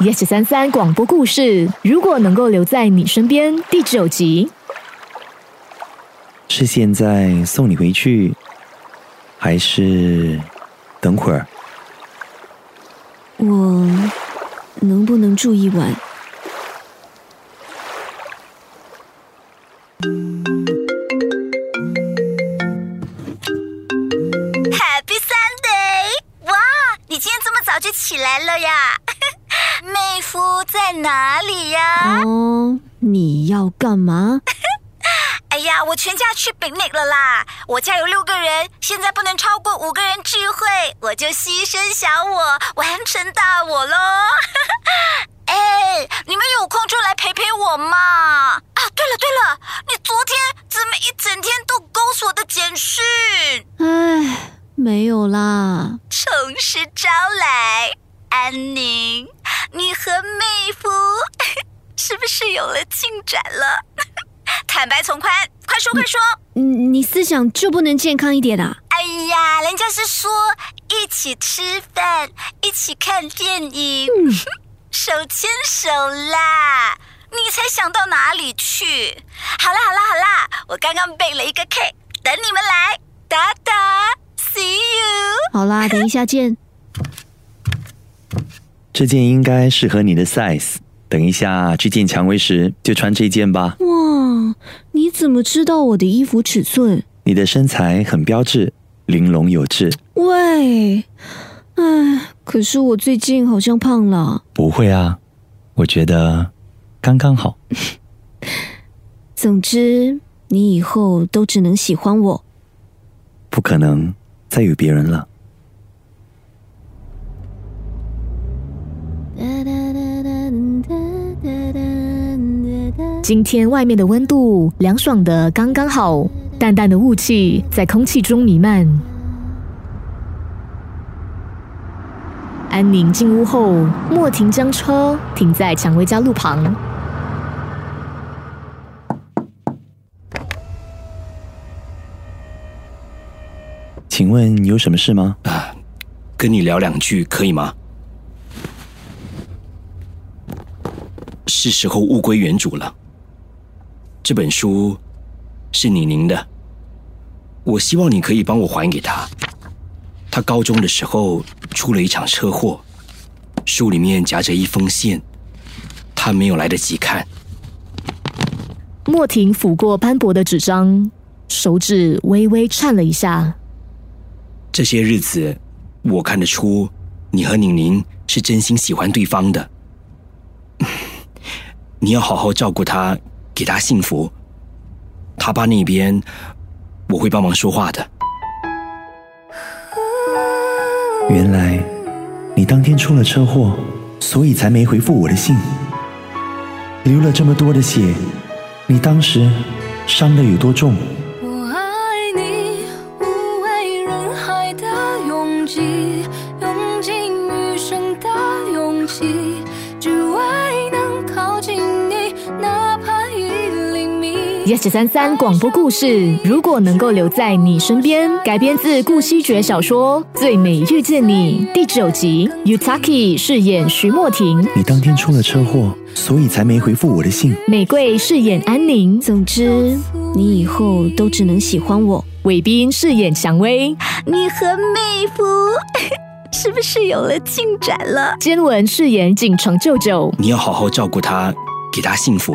Yes 三三广播故事，如果能够留在你身边，第九集。是现在送你回去，还是等会儿？我能不能住一晚？Happy Sunday！哇，你今天这么早就起来了呀？妹夫在哪里呀？哦，你要干嘛？哎呀，我全家去 picnic 了啦！我家有六个人，现在不能超过五个人聚会，我就牺牲小我，完成大我喽！哎，你们有空就来陪陪我嘛！啊，对了对了，你昨天怎么一整天都勾我的简讯？哎，没有啦。从实招来，安宁，你和妹夫 是不是有了进展了？坦白从宽，快说快说！嗯，你思想就不能健康一点啊？哎呀，人家是说一起吃饭，一起看电影，手牵手啦！你才想到哪里去？好啦好啦好啦，我刚刚背了一个 cake，等你们来，哒哒，see you。好啦，等一下见。这件应该适合你的 size。等一下去见蔷薇时就穿这件吧。哇，你怎么知道我的衣服尺寸？你的身材很标致，玲珑有致。喂，唉，可是我最近好像胖了。不会啊，我觉得刚刚好。总之，你以后都只能喜欢我。不可能再有别人了。今天外面的温度凉爽的刚刚好，淡淡的雾气在空气中弥漫。安宁进屋后，莫婷将车停在蔷薇家路旁。请问你有什么事吗？跟你聊两句可以吗？是时候物归原主了。这本书是你宁的，我希望你可以帮我还给他。他高中的时候出了一场车祸，书里面夹着一封信，他没有来得及看。莫婷抚过斑驳的纸张，手指微微颤了一下。这些日子，我看得出你和宁宁是真心喜欢对方的。你要好好照顾他，给他幸福。他爸那边，我会帮忙说话的。原来你当天出了车祸，所以才没回复我的信。流了这么多的血，你当时伤得有多重？我爱你，无畏人海的拥挤，Yes 三三广播故事，如果能够留在你身边，改编自顾惜爵小说《最美遇见你》第九集，Utaki 饰演徐莫婷，你当天出了车祸，所以才没回复我的信。玫瑰饰演安宁，总之，你以后都只能喜欢我。伟斌饰演蔷薇，你和妹夫 是不是有了进展了？坚文饰演锦城舅舅。你要好好照顾他，给他幸福。